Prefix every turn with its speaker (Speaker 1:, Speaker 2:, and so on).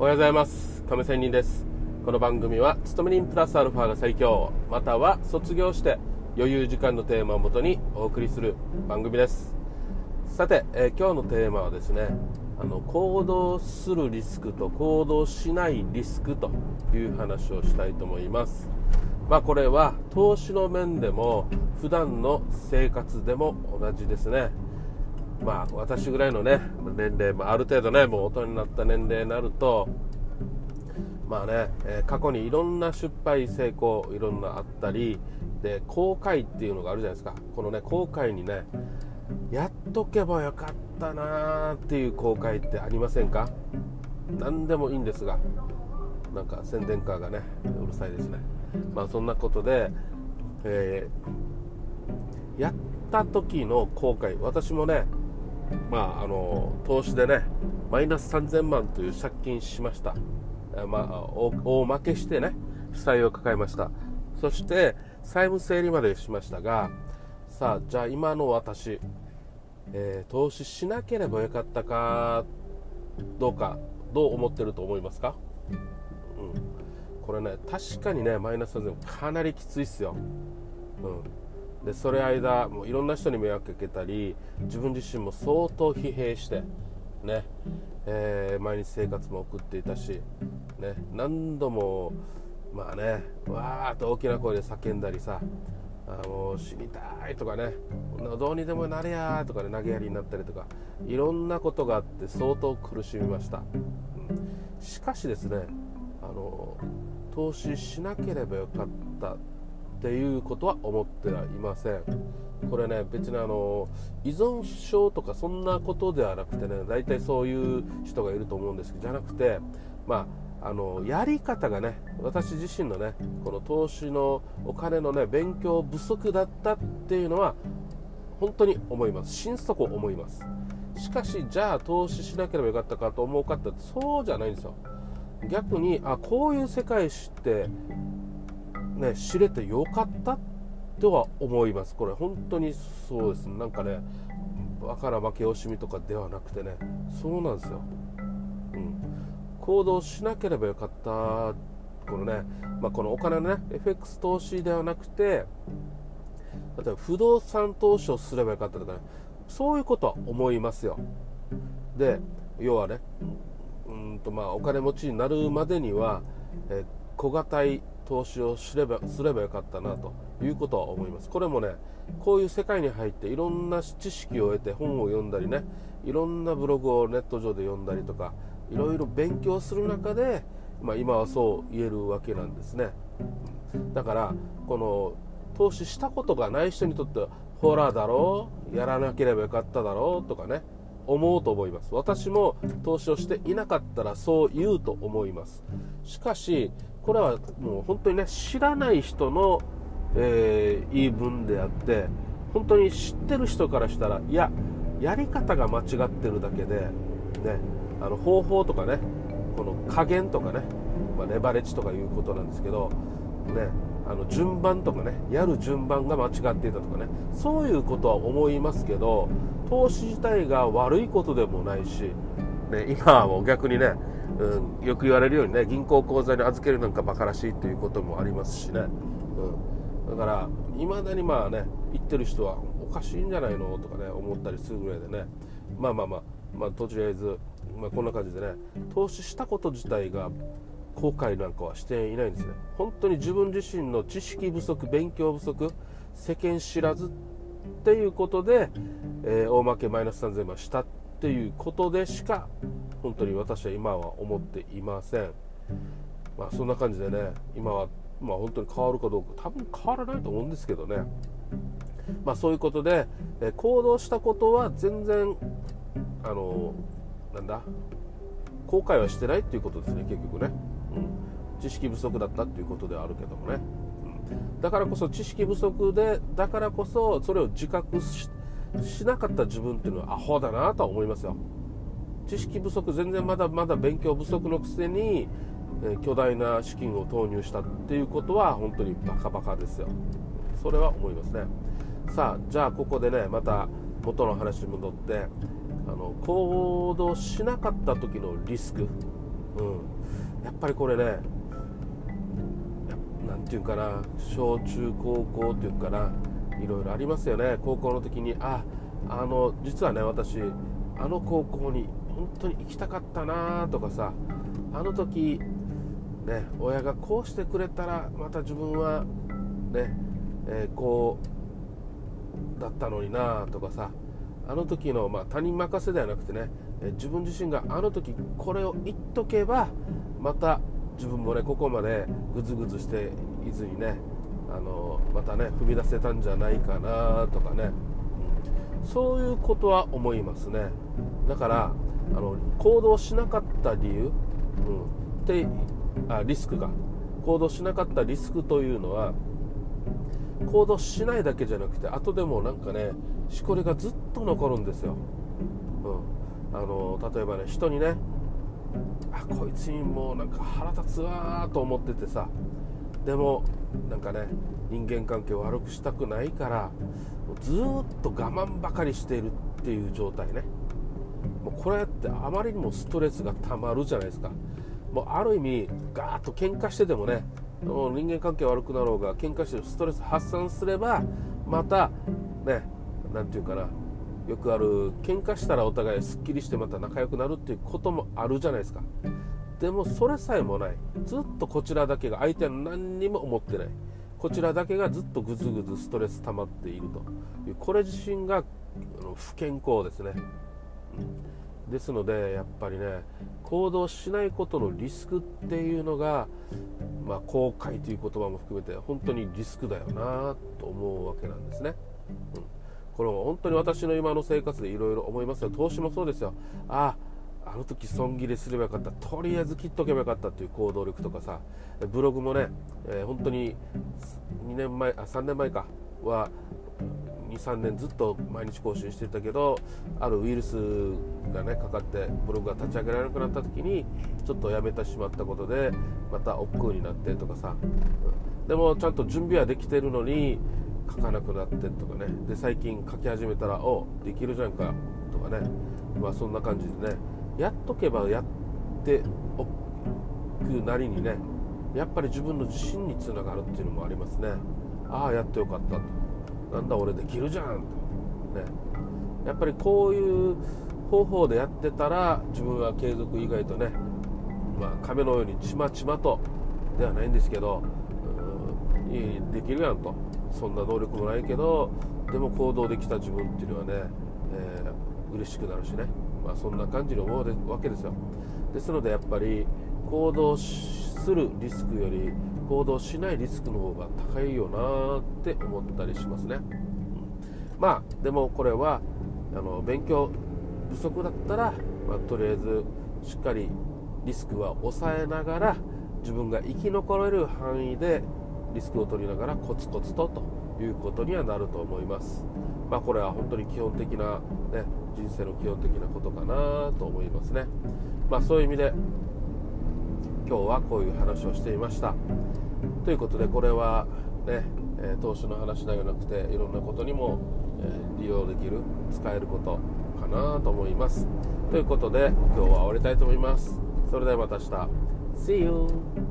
Speaker 1: おはようございます。亀仙人です。この番組は勤め人プラスアルファが最強。または卒業して余裕時間のテーマをもとにお送りする番組です。さて、えー、今日のテーマはですねあの行動するリスクと行動しないリスクという話をしたいと思います。まあこれは投資の面でも普段の生活でも同じですね。まあ私ぐらいのね年齢、まあ、ある程度ねもう大人になった年齢になるとまあね、え、過去にいろんな失敗成功いろんなあったりで後悔っていうのがあるじゃないですか。このね後悔にねやっとけばよかったなーっていう後悔ってありませんか？何でもいいんですがなんか宣伝カーがねうるさいですね。まあそんなことで、えー、やった時の後悔私もねまあ、あの投資でねマイナス3000万という借金しました、まあ、大負けしてね負債を抱えました。そして債務整理までしましたがさあじゃあ今の私、えー、投資しなければよかったかどうかどう思ってると思いますか、うん、これね確かにねマイナス3000かなりきついっすよ、うん。でそれ間もういろんな人に迷惑かけたり自分自身も相当疲弊してね、えー、毎日生活も送っていたし、ね、何度もまあねわーっと大きな声で叫んだりさあもう死にたいとかねどうにでもなれやとかね投げやりになったりとかいろんなことがあって相当苦しみました、うん、しかしですねあの投資しなければよかったっていうことは思ってはいません。これね別にあの依存症とかそんなことではなくてね大体そういう人がいると思うんですけどじゃなくてまああのやり方がね私自身のねこの投資のお金のね勉強不足だったっていうのは本当に思います。心底思います。しかしじゃあ投資しなければよかったかと思うかってそうじゃないんですよ。逆にあこういう世界知ってね、知れてよかったとは思います。これ本当にそうです。なんかね、バカな負け惜しみとかではなくてね、そうなんですよ。うん。行動しなければよかった、このね、まあ、このお金のね、FX 投資ではなくて、例えば不動産投資をすればよかったとかね、そういうことは思いますよ。で、要はね、うんとまあお金持ちになるまでには、え小型投資をすればすればよかったなということは思います。これもねこういう世界に入っていろんな知識を得て本を読んだりねいろんなブログをネット上で読んだりとかいろいろ勉強する中で、まあ、今はそう言えるわけなんですね。だからこの投資したことがない人にとってはホラーだろうやらなければよかっただろうとかね思うと思います。私も投資をしていなかったらそう言うと思います。しかしこれはもう本当にね知らない人の、えー、言い分であって本当に知ってる人からしたらいややり方が間違ってるだけで、ね、あの方法とかねこの加減とかね、まあ、レバレッジとかいうことなんですけど、ね、あの順番とかねやる順番が間違っていたとかねそういうことは思いますけど投資自体が悪いことでもないし、ね、今はもう逆にねうん、よく言われるようにね銀行口座に預けるなんかバカらしいということもありますしね、うん、だからいまだにまあね言ってる人はおかしいんじゃないのとかね思ったりするぐらいでね。まあまあまあまあとりあえず、まあ、こんな感じでね投資したこと自体が後悔なんかはしていないんですね。本当に自分自身の知識不足勉強不足世間知らずっていうことで、えー、大負けマイナス3000万したっっていうことでしか本当に私は今は思っていません。まあそんな感じでね今はまあ本当に変わるかどうか多分変わらないと思うんですけどね。まあそういうことで、行動したことは全然あのなんだ後悔はしてないっていうことですね結局ね、うん、知識不足だったっていうことではあるけどもね、うん、だからこそ知識不足でだからこそそれを自覚ししなかった自分っていうのはアホだなとは思いますよ。知識不足全然まだまだ勉強不足のくせに、え巨大な資金を投入したっていうことは本当にバカバカですよ。それは思いますね。さあじゃあここでねまた元の話に戻ってあの行動しなかった時のリスク、うん、やっぱりこれね何て言うかな小中高校っていうかないろいろありますよね。高校の時にああの実はね私あの高校に本当に行きたかったなとかさあの時ね親がこうしてくれたらまた自分はね、えー、こうだったのになとかさあの時の、まあ、他人任せではなくてね、えー、自分自身があの時これを言っとけばまた自分もねここまでグズグズしていずにねあのまたね踏み出せたんじゃないかなとかね、そういうことは思いますね。だからあの行動しなかった理由、うん、であリスクが。行動しなかったリスクというのは行動しないだけじゃなくて後でもなんかねしこりがずっと残るんですよ、うん、あの例えばね人にねあこいつにもうなんか腹立つわーと思っててさでもなんかね人間関係を悪くしたくないからずっと我慢ばかりしているっていう状態ね。もうこれってあまりにもストレスがたまるじゃないですか。もうある意味ガーッと喧嘩しててもね人間関係悪くなろうが喧嘩してストレス発散すればまたね何て言うかなよくある喧嘩したらお互いすっきりしてまた仲良くなるっていうこともあるじゃないですか。でもそれさえもない。ずっとこちらだけが相手は何にも思ってない。こちらだけがずっとぐずぐずストレス溜まっているという。これ自身が不健康ですね、うん、ですのでやっぱりね行動しないことのリスクっていうのが、まあ、後悔という言葉も含めて本当にリスクだよなと思うわけなんですね、うん、これも本当に私の今の生活でいろいろ思いますよ。投資もそうですよ。あああの時損切れすればよかった。とりあえず切っとけばよかったという行動力とかさ。ブログもね、えー、本当に2年前あ3年前か。は23年ずっと毎日更新してたけどあるウイルスがねかかってブログが立ち上げられなくなった時にちょっとやめてしまったことでまた億劫になってとかさ、でもちゃんと準備はできてるのに書かなくなってとかね。で最近書き始めたらおできるじゃんか。とかね。まあそんな感じでね。やっとけばやっておくなりにねやっぱり自分の自信につながるっていうのもありますね。ああやってよかったと。なんだ俺できるじゃんと。ね。やっぱりこういう方法でやってたら自分は継続以外とねまあ亀のようにちまちまとではないんですけどうんできるやんと。そんな能力もないけどでも行動できた自分っていうのはね、えー、嬉しくなるしね。まあ、そんな感じに思うわけですよですのでやっぱり行動するリスクより行動しないリスクの方が高いよなって思ったりしますね、うん、まあでもこれはあの勉強不足だったら、まあ、とりあえずしっかりリスクは抑えながら自分が生き残れる範囲でリスクを取りながらコツコツとということにはなると思います。まあ、これは本当に基本的な、ね、人生の基本的なことかなと思いますね。まあ、そういう意味で今日はこういう話をしていました。ということでこれはね、え投資の話ではなくていろんなことにも、え利用できる使えることかなと思います。ということで今日は終わりたいと思います。それではまた明日。See you!